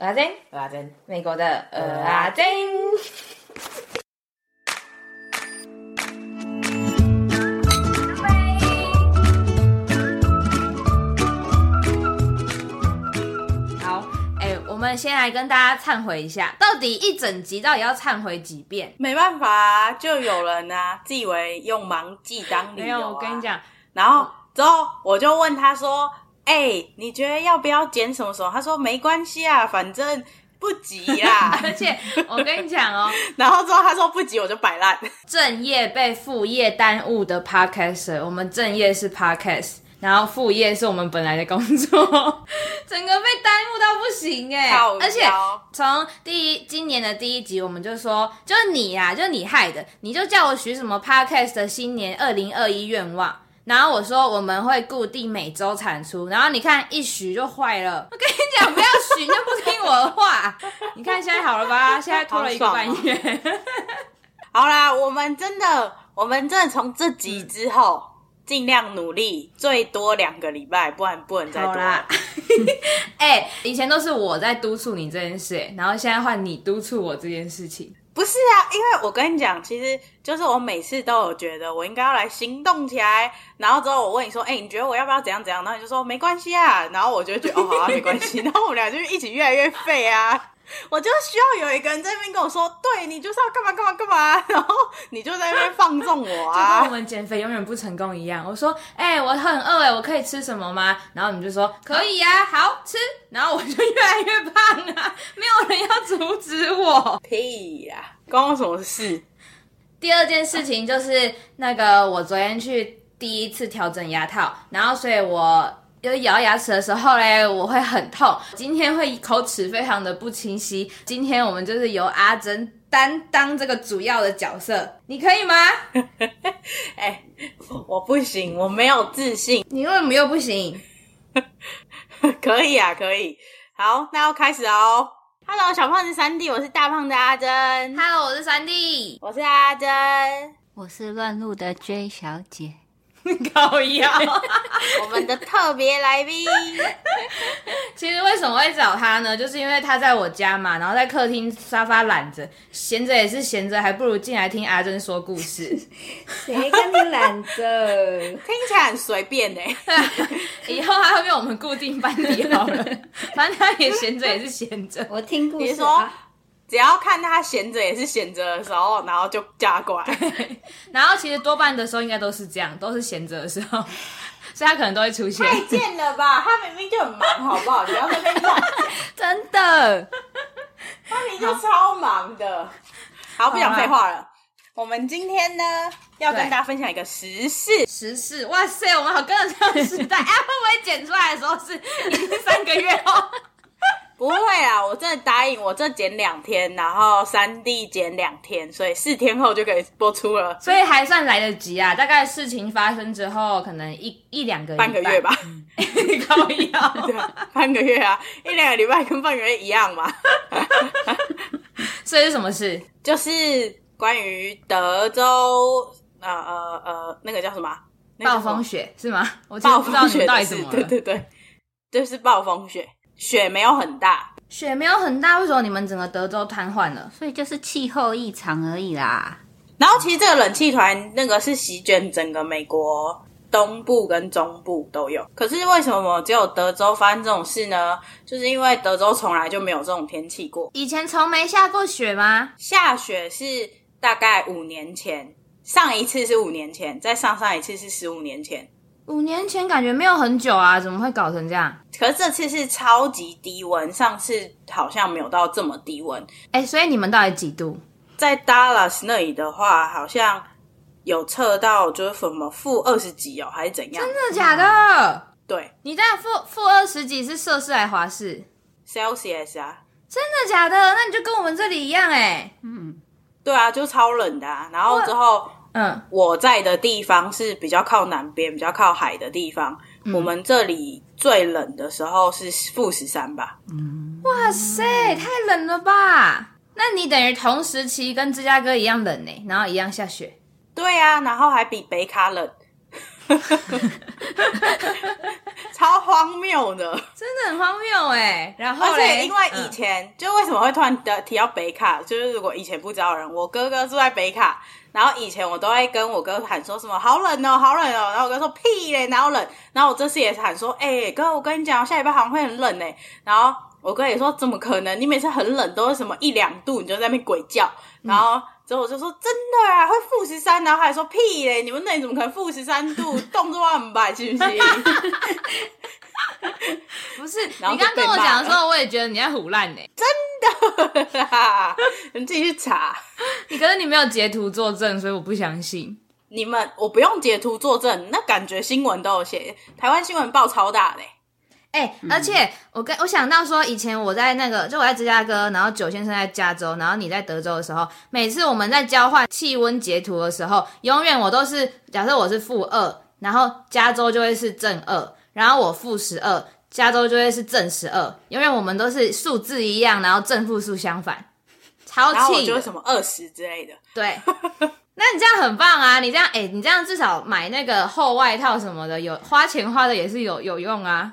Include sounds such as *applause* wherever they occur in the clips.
阿珍，阿珍，美国的呃阿珍。好，哎，我们先来跟大家忏悔一下，到底一整集到底要忏悔几遍？没办法啊，就有人啊，*laughs* 自以为用忙记当理由、啊。没有，我跟你讲，然后之后我就问他说。哎、欸，你觉得要不要剪什么时候？他说没关系啊，反正不急啦。*laughs* 而且我跟你讲哦，*laughs* 然后之后他说不急，我就摆烂。正业被副业耽误的 Podcaster，我们正业是 Podcast，然后副业是我们本来的工作，*laughs* 整个被耽误到不行哎。而且从第一今年的第一集，我们就说，就是你呀、啊，就是你害的，你就叫我许什么 Podcast 的新年二零二一愿望。然后我说我们会固定每周产出，然后你看一许就坏了。我跟你讲，不要许就不听我的话。*laughs* 你看现在好了吧？现在拖了一个半月。好，啦，我们真的，我们真的从这集之后尽量努力，最多两个礼拜，不然不能再多啦。*laughs* 哎、欸，以前都是我在督促你这件事，然后现在换你督促我这件事情。不是啊，因为我跟你讲，其实就是我每次都有觉得我应该要来行动起来，然后之后我问你说，哎、你觉得我要不要怎样怎样？然后你就说没关系啊，然后我就觉得哦，好啊，没关系，然后我们俩就一起越来越废啊。我就需要有一个人在那边跟我说，对，你就是要干嘛干嘛干嘛，然后你就在那边放纵我啊，就跟我们减肥永远不成功一样。我说，哎、欸，我很饿哎，我可以吃什么吗？然后你就说可以呀、啊，好吃。然后我就越来越胖啊，没有人要阻止我。屁呀、啊，关我什么事？第二件事情就是那个，我昨天去第一次调整牙套，然后所以我。有咬牙齿的时候嘞，我会很痛。今天会口齿非常的不清晰。今天我们就是由阿珍担当这个主要的角色，你可以吗？*laughs* 哎、欸，我不行，我没有自信。你为什么又不行？*laughs* 可以啊，可以。好，那要开始哦。Hello，小胖子三弟，我是大胖的阿珍。Hello，我是三弟，我是阿珍，我是乱入的 J 小姐。高腰，我们的特别来宾。其实为什么会找他呢？就是因为他在我家嘛，然后在客厅沙发懒着，闲着也是闲着，还不如进来听阿珍说故事。*laughs* 谁跟你懒着？*laughs* 听起来很随便呢。*laughs* 以后他会被我们固定班底好了，反正他也闲着也是闲着。我听故事。只要看他闲着也是闲着的时候，然后就加过来。然后其实多半的时候应该都是这样，都是闲着的时候，*laughs* 所以他可能都会出现。太贱了吧！他明明就很忙，好不好？你要在那边讲。真的，他明明就超忙的。好，好不讲废话了。我们今天呢，要跟大家分享一个时事。时事，哇塞，我们好跟得上时代。哎、啊，会不会剪出来的时候是已经三个月后？不会啊，我真的答应，我这剪两天，然后三 D 剪两天，所以四天后就可以播出了，所以还算来得及啊。大概事情发生之后，可能一一两个半个月吧，*laughs* 高一 *laughs* 啊，对，半个月啊，一两个礼拜跟半个月一样嘛。所以是什么事？就是关于德州，呃呃呃，那个叫什么？暴风雪是吗？我其实不知道你们到底怎么了。对对对，就是暴风雪。雪没有很大，雪没有很大，为什么你们整个德州瘫痪了？所以就是气候异常而已啦。然后其实这个冷气团那个是席卷整个美国东部跟中部都有。可是为什么只有德州发生这种事呢？就是因为德州从来就没有这种天气过。以前从没下过雪吗？下雪是大概五年前，上一次是五年前，再上上一次是十五年前。五年前感觉没有很久啊，怎么会搞成这样？可是这次是超级低温，上次好像没有到这么低温。哎、欸，所以你们到底几度？在 Dallas 那里的话，好像有测到就是什么负二十几哦，还是怎样？真的假的？对，你在负负二十几是摄氏还是华氏？Celsius 啊？真的假的？那你就跟我们这里一样哎、欸。嗯，对啊，就超冷的啊。然后之后。嗯，我在的地方是比较靠南边，比较靠海的地方。嗯、我们这里最冷的时候是负十三吧。嗯，哇塞，太冷了吧？那你等于同时期跟芝加哥一样冷呢，然后一样下雪。对啊，然后还比北卡冷。*laughs* 超荒谬的，真的很荒谬哎。然后，而且因为以前、嗯、就为什么会突然的提到北卡，就是如果以前不知道的人，我哥哥住在北卡，然后以前我都会跟我哥喊说什么好冷哦，好冷哦，然后我哥说屁嘞，哪有冷？然后我这次也是喊说，哎、哥，我跟你讲，下礼拜好像会很冷哎。然后我哥也说怎么可能？你每次很冷都是什么一两度，你就在那边鬼叫，然后。之后我就说真的啊，会负十三，然后还说屁嘞，你们那里怎么可能负十三度？冻这么白，是不是？*laughs* *laughs* 不是，你刚跟我讲的时候，我也觉得你在胡烂呢。真的啦，*laughs* 你自己去查。你可是你没有截图作证，所以我不相信。你们我不用截图作证，那感觉新闻都有写，台湾新闻报超大的。哎、欸，而且我跟我想到说，以前我在那个，就我在芝加哥，然后九先生在加州，然后你在德州的时候，每次我们在交换气温截图的时候，永远我都是假设我是负二，然后加州就会是正二，然后我负十二，加州就会是正十二，因为我们都是数字一样，然后正负数相反，超气，然后我就会什么二十之类的。对，*laughs* 那你这样很棒啊，你这样哎、欸，你这样至少买那个厚外套什么的，有花钱花的也是有有用啊。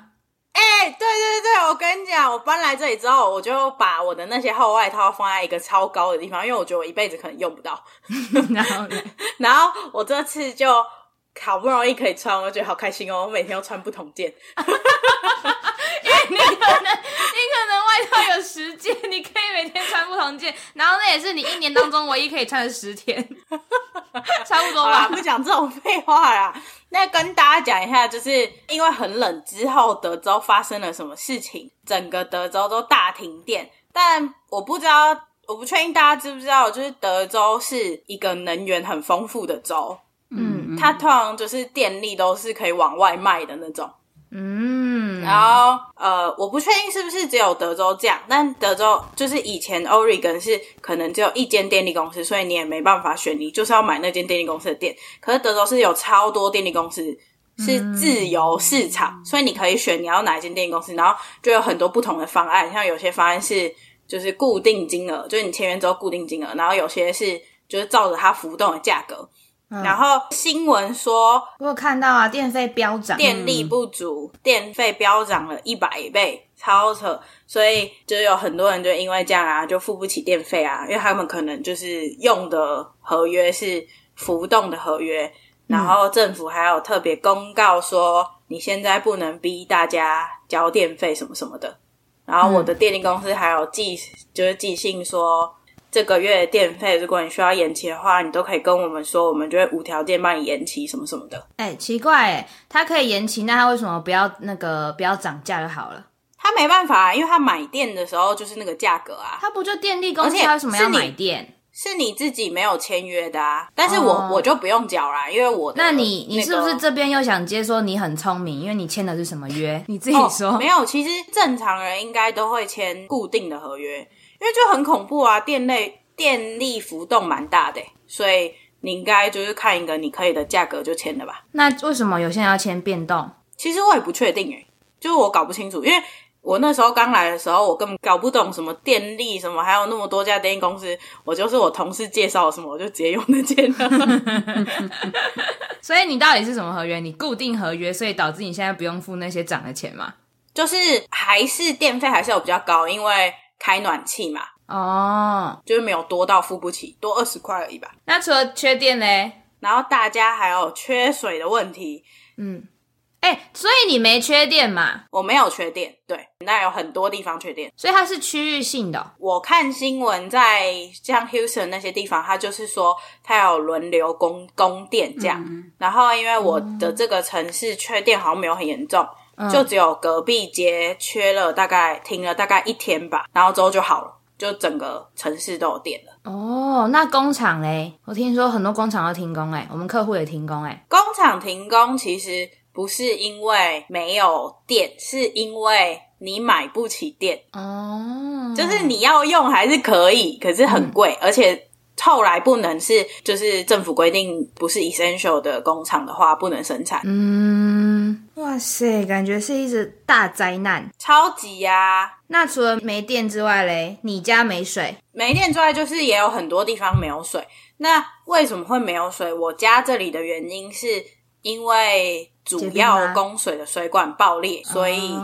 哎、欸，对对对，我跟你讲，我搬来这里之后，我就把我的那些厚外套放在一个超高的地方，因为我觉得我一辈子可能用不到。*laughs* 然后呢，*laughs* 然后我这次就好不容易可以穿，我觉得好开心哦！我每天都穿不同件。因为你可能，你可能外套有十件，你可以每天穿不同件，然后那也是你一年当中唯一可以穿的十天，*laughs* 差不多吧？不讲这种废话啦。那跟大家讲一下，就是因为很冷之后，德州发生了什么事情，整个德州都大停电。但我不知道，我不确定大家知不知道，就是德州是一个能源很丰富的州，嗯，它通常就是电力都是可以往外卖的那种。嗯，然后呃，我不确定是不是只有德州这样，但德州就是以前 Oregon 是可能只有一间电力公司，所以你也没办法选，你就是要买那间电力公司的电。可是德州是有超多电力公司，是自由市场，嗯、所以你可以选你要哪一间电力公司，然后就有很多不同的方案，像有些方案是就是固定金额，就是你签约之后固定金额，然后有些是就是照着它浮动的价格。嗯、然后新闻说，我有看到啊，电费飙涨，电力不足，嗯、电费飙涨了一百倍，超扯。所以就有很多人就因为这样啊，就付不起电费啊，因为他们可能就是用的合约是浮动的合约，然后政府还有特别公告说，你现在不能逼大家交电费什么什么的。然后我的电力公司还有寄，就是寄信说。这个月的电费，如果你需要延期的话，你都可以跟我们说，我们就会无条件帮你延期，什么什么的。哎，奇怪，哎，他可以延期，那他为什么不要那个不要涨价就好了？他没办法，因为他买电的时候就是那个价格啊。他不就电力公司，他为什么要买电？是你自己没有签约的啊。但是我、哦、我就不用缴啦，因为我、那你你是不是这边又想接说你很聪明，因为你签的是什么约？你自己说。哦、没有，其实正常人应该都会签固定的合约，因为就很恐怖啊，电类。电力浮动蛮大的，所以你应该就是看一个你可以的价格就签了吧。那为什么有些人要签变动？其实我也不确定诶，就是我搞不清楚，因为我那时候刚来的时候，我根本搞不懂什么电力什么，还有那么多家电力公司，我就是我同事介绍什么，我就直接用那间。*laughs* 所以你到底是什么合约？你固定合约，所以导致你现在不用付那些涨的钱吗？就是还是电费还是有比较高，因为开暖气嘛。哦，oh, 就是没有多到付不起，多二十块而已吧。那除了缺电嘞，然后大家还有缺水的问题。嗯，哎、欸，所以你没缺电嘛？我没有缺电，对，那有很多地方缺电，所以它是区域性的。我看新闻，在像 Houston 那些地方，它就是说它有轮流供供电这样。嗯、然后因为我的这个城市缺电好像没有很严重，嗯、就只有隔壁街缺了大概停了大概一天吧，然后之后就好了。就整个城市都有电了哦。那工厂嘞？我听说很多工厂要停工哎，我们客户也停工哎。工厂停工其实不是因为没有电，是因为你买不起电哦。就是你要用还是可以，可是很贵，嗯、而且。后来不能是，就是政府规定不是 essential 的工厂的话，不能生产。嗯，哇塞，感觉是一直大灾难，超级呀、啊！那除了没电之外嘞，你家没水？没电之外，就是也有很多地方没有水。那为什么会没有水？我家这里的原因是因为主要供水的水管爆裂，所以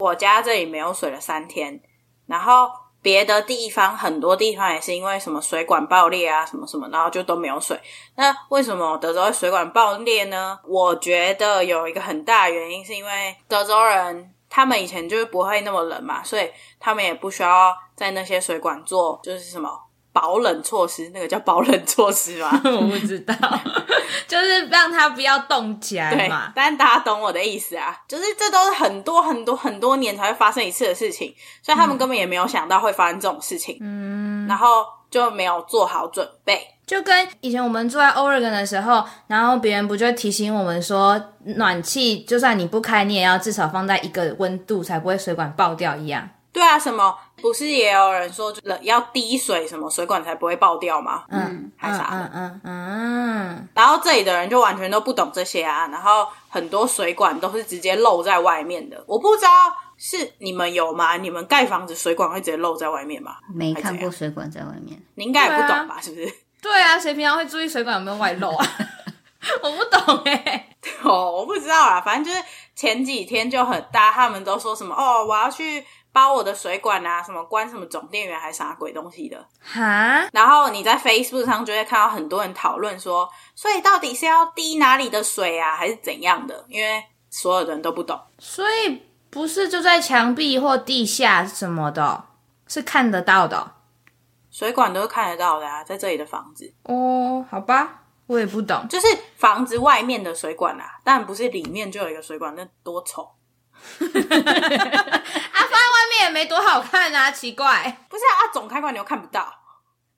我家这里没有水了三天。然后别的地方很多地方也是因为什么水管爆裂啊，什么什么，然后就都没有水。那为什么德州的水管爆裂呢？我觉得有一个很大的原因是因为德州人他们以前就是不会那么冷嘛，所以他们也不需要在那些水管做就是什么。保冷措施，那个叫保冷措施吗？*laughs* 我不知道，让他不要冻起来嘛。但大家懂我的意思啊，就是这都是很多很多很多年才会发生一次的事情，所以他们根本也没有想到会发生这种事情，嗯，然后就没有做好准备。就跟以前我们住在 Oregon 的时候，然后别人不就提醒我们说，暖气就算你不开，你也要至少放在一个温度，才不会水管爆掉一样。对啊，什么不是也有人说，就要滴水，什么水管才不会爆掉吗？嗯，还啥的？嗯嗯嗯。然后这里的人就完全都不懂这些啊，然后很多水管都是直接露在外面的。我不知道是你们有吗？你们盖房子水管会直接露在外面吗？没看过水管在外面，你应该也不懂吧？是不是？*laughs* 对啊，谁平常会注意水管有没有外露啊？*laughs* 我不懂哎、欸，*laughs* 哦，我不知道啦。反正就是前几天就很大，他们都说什么哦，我要去。包我的水管啊，什么关什么总电源还是啥鬼东西的哈？然后你在 Facebook 上就会看到很多人讨论说，所以到底是要滴哪里的水啊，还是怎样的？因为所有的人都不懂，所以不是就在墙壁或地下什么的，是看得到的，水管都是看得到的啊，在这里的房子哦，好吧，我也不懂，就是房子外面的水管啊，但不是里面就有一个水管，那多丑。也没多好看啊，奇怪，不是啊，总开关你又看不到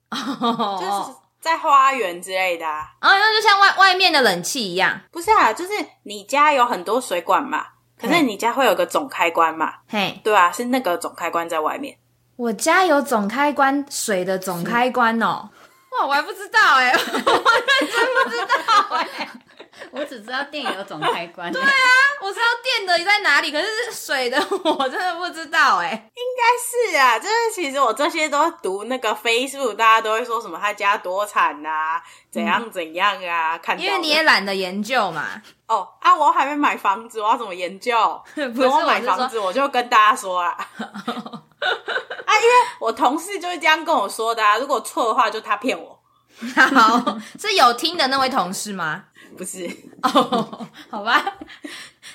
，oh. 就是在花园之类的啊，啊，那就像外外面的冷气一样，不是啊，就是你家有很多水管嘛，可是你家会有个总开关嘛，嘿，对啊，是那个总开关在外面，我家有总开关，水的总开关哦，哇，我还不知道哎、欸，*laughs* 我真不知道哎、欸。我只知道电有总开关。对啊，我知道电的在哪里，可是水的 *laughs* 我真的不知道哎、欸。应该是啊，就是其实我这些都读那个 Facebook，大家都会说什么他家多惨啊，怎样怎样啊，嗯、看。因为你也懒得研究嘛。哦啊，我还没买房子，我要怎么研究？*laughs* 不是我买房子，我就跟大家说啊。*laughs* 啊，因为我同事就是这样跟我说的啊，如果错的话，就他骗我。好，是有听的那位同事吗？不是哦，好吧。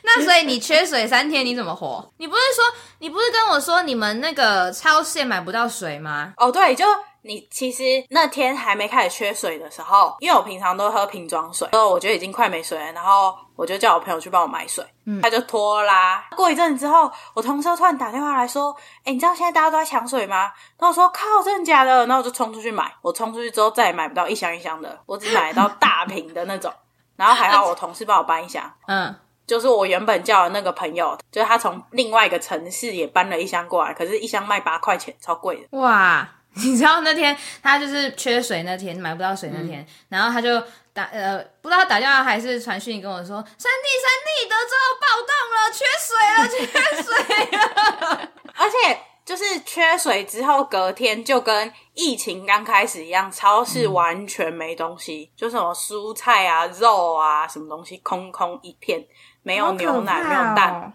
那所以你缺水三天，你怎么活？你不是说你不是跟我说你们那个超市买不到水吗？哦，对，就你其实那天还没开始缺水的时候，因为我平常都喝瓶装水，所以我觉得已经快没水了，然后我就叫我朋友去帮我买水，嗯，他就拖拉。过一阵子之后，我同事突然打电话来说：“哎，你知道现在大家都在抢水吗？”然后我说：“靠，真的假的？”然后我就冲出去买。我冲出去之后再也买不到一箱一箱的，我只买到大瓶的那种。*laughs* 然后还好，我同事帮我搬一箱。嗯，就是我原本叫的那个朋友，就是他从另外一个城市也搬了一箱过来，可是，一箱卖八块钱，超贵的。哇，*laughs* 你知道那天他就是缺水那天买不到水那天，嗯、然后他就打呃，不知道打电话还是传讯跟我说：“三弟，三弟，德州暴动了，缺水了，缺水了。” *laughs* 而且。就是缺水之后，隔天就跟疫情刚开始一样，超市完全没东西，嗯、就什么蔬菜啊、肉啊，什么东西空空一片，没有牛奶，哦、没有蛋，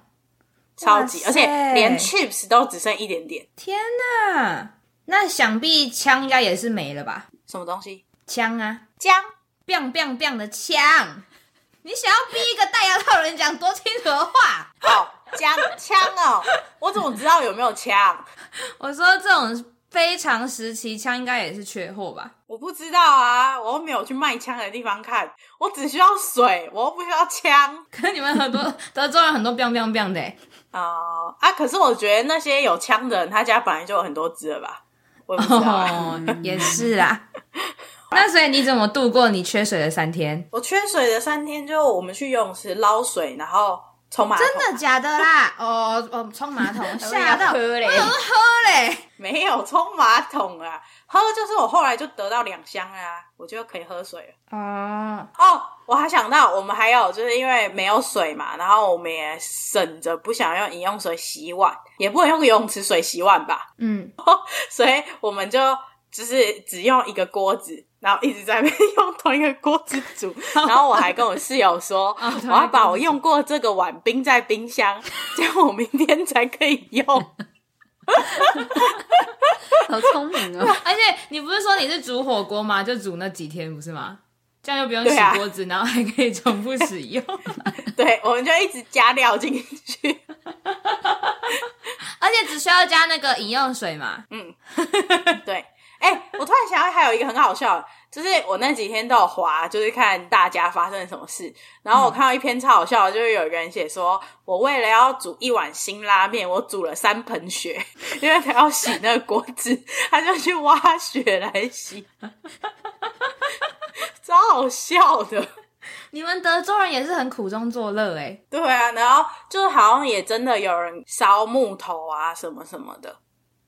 超级，而且连 chips 都只剩一点点。天哪！那想必枪应该也是没了吧？什么东西？枪啊，枪，biang biang biang 的枪。你想要逼一个戴牙套人讲多清楚的话？哦，枪枪哦，我怎么知道有没有枪？*laughs* 我说这种非常时期枪应该也是缺货吧？我不知道啊，我又没有去卖枪的地方看，我只需要水，我又不需要枪。可是你们很多 *laughs* 德州人很多 biang biang biang 的哦、呃、啊！可是我觉得那些有枪的人，他家本来就有很多支了吧？我也不知道、啊哦，也是啊。*laughs* 那所以你怎么度过你缺水的三天？我缺水的三天，就我们去游泳池捞水，然后冲马桶。真的假的啦？*laughs* 哦哦，冲马桶 *laughs* 吓到，喝嘞，我喝嘞，没有冲马桶啊，喝就是我后来就得到两箱啊，我就可以喝水了。哦哦，我还想到我们还有就是因为没有水嘛，然后我们也省着不想用饮用水洗碗，也不能用游泳池水洗碗吧？嗯，*laughs* 所以我们就就是只用一个锅子。然后一直在那边 *laughs* 用同一个锅子煮，*laughs* 然后我还跟我室友说，我要把我用过这个碗冰在冰箱，这样我明天才可以用。*laughs* 好聪明哦！而且你不是说你是煮火锅吗？就煮那几天不是吗？这样又不用洗锅子，啊、然后还可以重复使用。对，我们就一直加料进去，而且只需要加那个饮用水嘛。嗯，对。哎、欸，我突然想到还有一个很好笑，就是我那几天都有滑，就是看大家发生什么事。然后我看到一篇超好笑的，就是有一个人写说，我为了要煮一碗新拉面，我煮了三盆雪，*laughs* 因为他要洗那个锅子，*laughs* 他就去挖雪来洗，*laughs* 超好笑的。你们德州人也是很苦中作乐哎。对啊，然后就好像也真的有人烧木头啊什么什么的。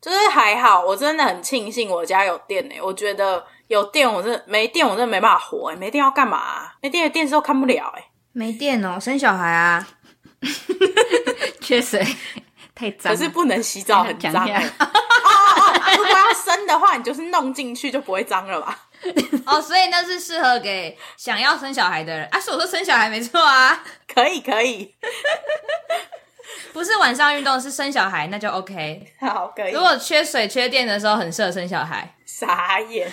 就是还好，我真的很庆幸我家有电诶、欸、我觉得有电，我真的没电，我真的没办法活诶、欸、没电要干嘛、啊？没电的电视都看不了诶、欸、没电哦，生小孩啊，*laughs* 缺水 *laughs* 太脏，可是不能洗澡很脏、如果要生的话，你就是弄进去就不会脏了吧？哦，所以那是适合给想要生小孩的人啊。是我说生小孩没错啊，可以可以。不是晚上运动，是生小孩，那就 OK。好，可以。如果缺水、缺电的时候，很适合生小孩。傻眼。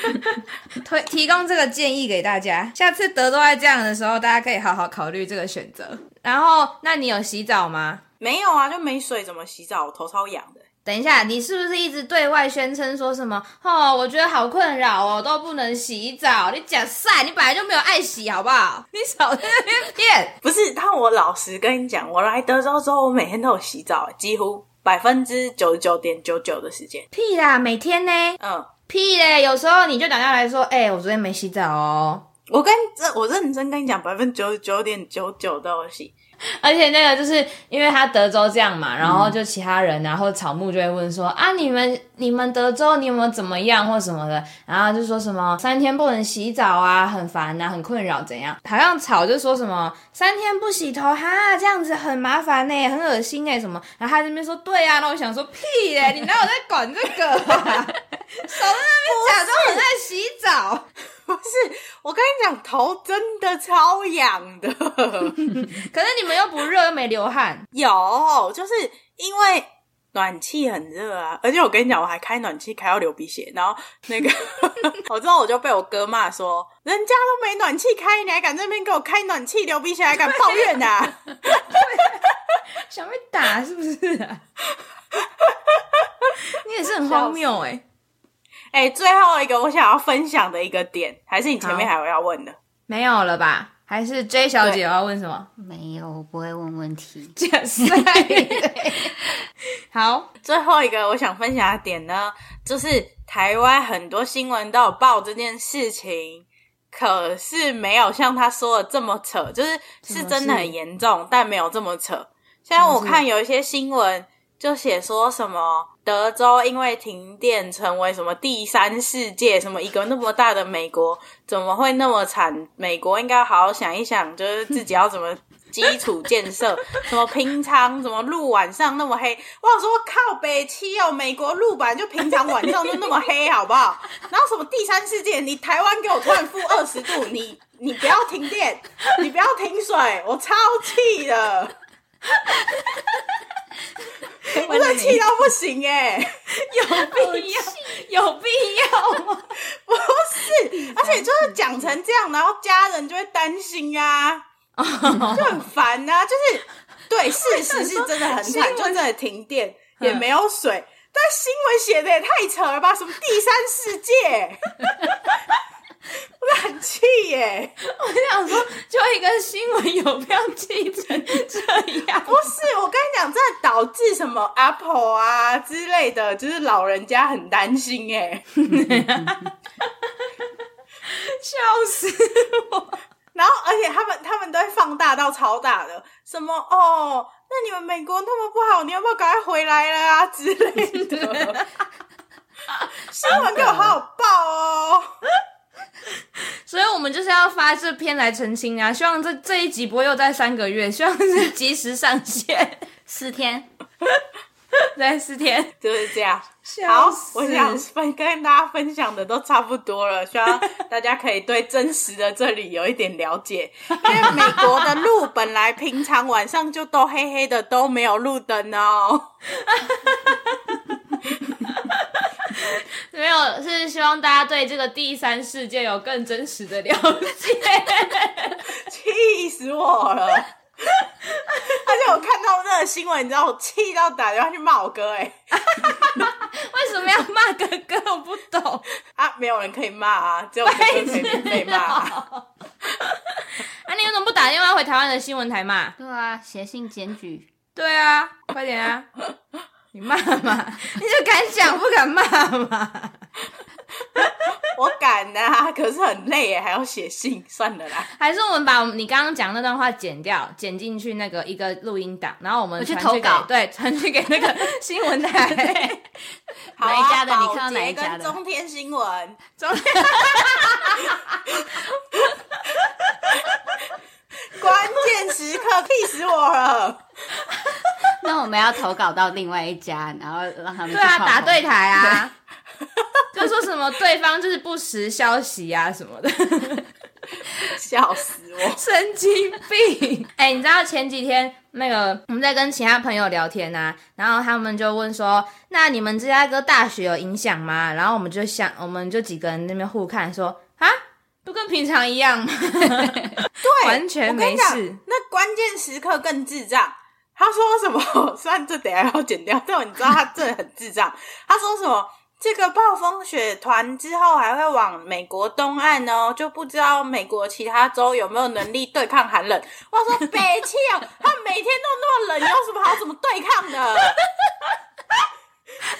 *laughs* 推提供这个建议给大家，下次德都在这样的时候，大家可以好好考虑这个选择。然后，那你有洗澡吗？没有啊，就没水，怎么洗澡？我头超痒的。等一下，你是不是一直对外宣称说什么？哦，我觉得好困扰哦，都不能洗澡。你假晒，你本来就没有爱洗，好不好？你少在那边骗。不是，但我老实跟你讲，我来德州之后，我每天都有洗澡，几乎百分之九十九点九九的时间。屁啦，每天呢？嗯，屁嘞，有时候你就打电话来说，哎、欸，我昨天没洗澡哦。我跟这，我认真跟你讲，百分之九十九点九九都有洗。*laughs* 而且那个就是因为他德州这样嘛，然后就其他人然后草木就会问说啊，你们你们德州你有没有怎么样或什么的，然后就说什么三天不能洗澡啊，很烦啊，很困扰怎样？好像草就说什么三天不洗头哈，这样子很麻烦呢，很恶心哎什么？然后他这边说对啊，那我想说屁嘞，*laughs* 你哪有在管这个啊？*laughs* 少在那边假装很在洗澡。*laughs* 不是，我跟你讲，头真的超痒的。*laughs* 可是你们又不热，又没流汗。有，就是因为暖气很热啊。而且我跟你讲，我还开暖气开到流鼻血。然后那个，*laughs* 我之后我就被我哥骂说，人家都没暖气开，你还敢在那边给我开暖气流鼻血，还敢抱怨啊？想被打是不是啊？你也是很荒谬哎、欸。哎、欸，最后一个我想要分享的一个点，还是你前面还有要问的？没有了吧？还是 J 小姐要问什么？没有，我不会问问题。就 *laughs* 是好，最后一个我想分享的点呢，就是台湾很多新闻都有报这件事情，可是没有像他说的这么扯，就是是真的很严重，但没有这么扯。像我看有一些新闻。就写说什么德州因为停电成为什么第三世界，什么一个那么大的美国怎么会那么惨？美国应该好好想一想，就是自己要怎么基础建设，*laughs* 什么平常什么路晚上那么黑，我想说靠北七哦，美国路板就平常晚上就那么黑，*laughs* 好不好？然后什么第三世界，你台湾给我突然负二十度，你你不要停电，你不要停水，我超气的。*laughs* *laughs* 我真的气到不行哎、欸，*laughs* 有必要？有必要吗？*laughs* 不是，而且就是讲成这样，然后家人就会担心啊，就很烦啊。就是对，事实是真的很惨，就真的停电也没有水，但新闻写的也太扯了吧？什么第三世界？我很气耶！我想说，就一个新闻有必要气成这样？导致什么 Apple 啊之类的，就是老人家很担心耶。*laughs* 笑死我！然后，而且他们他们都会放大到超大的，什么哦，那你们美国那么不好，你要不要赶快回来了啊之类 *laughs* 的？新闻给我好好报哦！所以我们就是要发这篇来澄清啊！希望这这一集不会又在三个月，希望是及时上线四天。对，四天就是这样。好，我想分跟大家分享的都差不多了，希望大家可以对真实的这里有一点了解。*laughs* 因为美国的路本来平常晚上就都黑黑的，都没有路灯哦。没有，是希望大家对这个第三世界有更真实的了解。*laughs* 气死我了！*laughs* 而且我看到那个新闻，你知道我气到打电话去骂我哥哎！*laughs* 为什么要骂哥哥？我不懂 *laughs* 啊！没有人可以骂啊，只有哥哥可以被骂。啊，你为什么不打电话回台湾的新闻台骂？对啊，写信检举。对啊，快点啊！你骂嘛？你就敢讲不敢骂嘛？*laughs* 我敢啊，可是很累耶，还要写信，算了啦。还是我们把你刚刚讲那段话剪掉，剪进去那个一个录音档，然后我们去投稿，对，*laughs* 传去给那个新闻台。*laughs* 好啊，哪一家的？你看到哪一家的？中天新闻。中天。关键时刻，气死我了。那我们要投稿到另外一家，然后让他们对啊打对台啊，*laughs* 就说什么对方就是不实消息啊什么的，*laughs* 笑死我，*laughs* 神经病！哎、欸，你知道前几天那个我们在跟其他朋友聊天啊，然后他们就问说：“那你们芝加哥大学有影响吗？”然后我们就想，我们就几个人那边互看说：“啊，不跟平常一样吗？”对，完全没事。那关键时刻更智障。他说什么？虽然这等下要剪掉，但你知道他真的很智障。他说什么？这个暴风雪团之后还会往美国东岸哦，就不知道美国其他州有没有能力对抗寒冷。我说北气啊，他每天都那么冷，有什么好怎么对抗的？*laughs*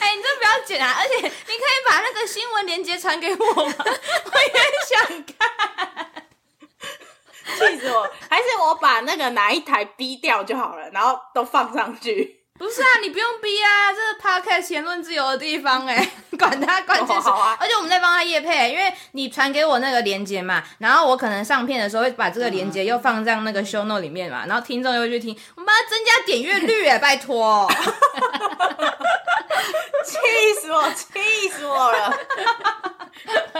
哎、欸，你这不要剪啊！而且你可以把那个新闻连接传给我吗？*laughs* 我也想看。气死我！还是我把那个哪一台逼掉就好了，然后都放上去。不是啊，你不用逼啊，这是 podcast 言论自由的地方 *laughs* 哎，管他关键是，而且我们在帮他业配，因为你传给我那个链接嘛，然后我可能上片的时候会把这个链接又放在那个 show note 里面嘛，然后听众又去听，我们帮他增加点阅率哎，*laughs* 拜托！*laughs* 气死我，气死我了！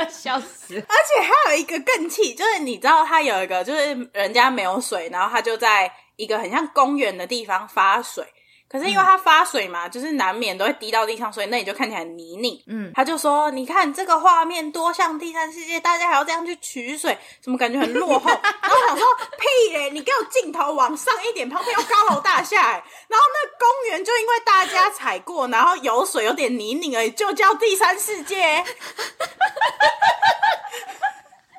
笑死！而且还有一个更气，就是你知道他有一个，就是人家没有水，然后他就在一个很像公园的地方发水。可是因为它发水嘛，嗯、就是难免都会滴到地上，所以那里就看起来很泥泞。嗯，他就说：“你看这个画面多像第三世界，大家还要这样去取水，怎么感觉很落后？” *laughs* 然后我想说：“屁嘞！你给我镜头往上一点，旁边有高楼大厦，哎，然后那公园就因为大家踩过，然后有水，有点泥泞而已，就叫第三世界。”哎、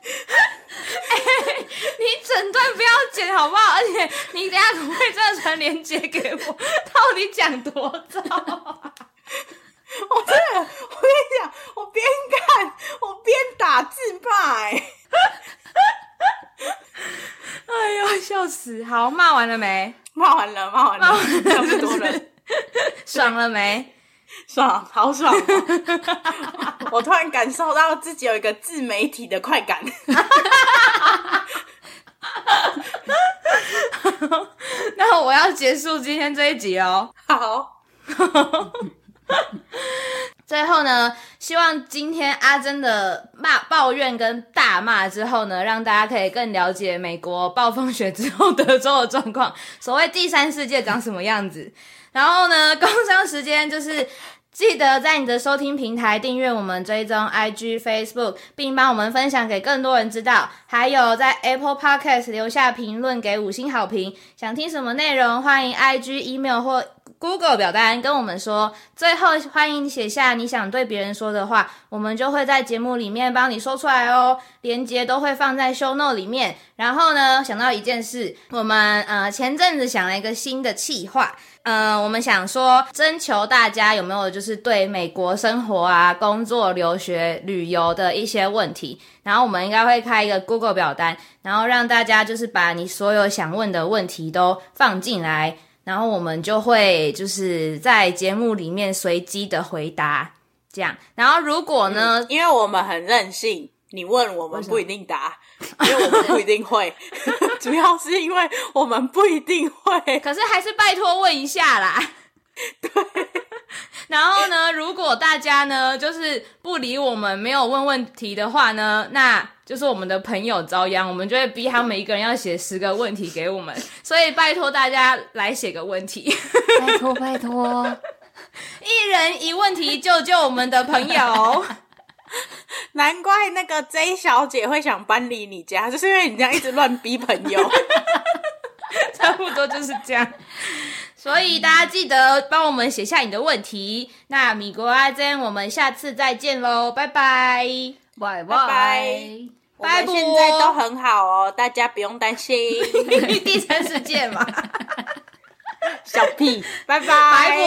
欸，*laughs* 你整段不要剪好不好？而且你等下可不可以真的传链接给我？*laughs* 到底讲多糟？*laughs* 我真的，我跟你讲，我边看我边打字骂、欸。哎呦，笑死！好，骂完了没？骂完了，骂完了，差不多了。爽了没？*laughs* 爽，好爽、喔！*laughs* 我突然感受到自己有一个自媒体的快感。*laughs* 那我要结束今天这一集哦。好。最后呢，希望今天阿珍的骂抱怨跟大骂之后呢，让大家可以更了解美国暴风雪之后德州的状况，所谓第三世界长什么样子。然后呢，工商时间就是记得在你的收听平台订阅我们，追踪 IG、Facebook，并帮我们分享给更多人知道。还有在 Apple Podcast 留下评论，给五星好评。想听什么内容，欢迎 IG、Email 或 Google 表单跟我们说。最后，欢迎写下你想对别人说的话，我们就会在节目里面帮你说出来哦。连接都会放在 Show Note 里面。然后呢，想到一件事，我们呃前阵子想了一个新的企划。嗯、呃，我们想说，征求大家有没有就是对美国生活啊、工作、留学、旅游的一些问题，然后我们应该会开一个 Google 表单，然后让大家就是把你所有想问的问题都放进来，然后我们就会就是在节目里面随机的回答，这样。然后如果呢，嗯、因为我们很任性，你问我们不一定答。*laughs* 因为我们不一定会，*laughs* 主要是因为我们不一定会。可是还是拜托问一下啦。对。*laughs* 然后呢，如果大家呢就是不理我们，没有问问题的话呢，那就是我们的朋友遭殃，我们就会逼他们一个人要写十个问题给我们。所以拜托大家来写个问题，拜托拜托，一人一问题，救救我们的朋友。*laughs* 难怪那个 J 小姐会想搬离你家，*laughs* 就是因为你这样一直乱逼朋友，*laughs* 差不多就是这样。所以大家记得帮我们写下你的问题。那米国阿珍，我们下次再见喽，拜拜，拜拜拜。我们现在都很好哦，大家不用担心。第三世界嘛，小屁，拜拜，拜拜。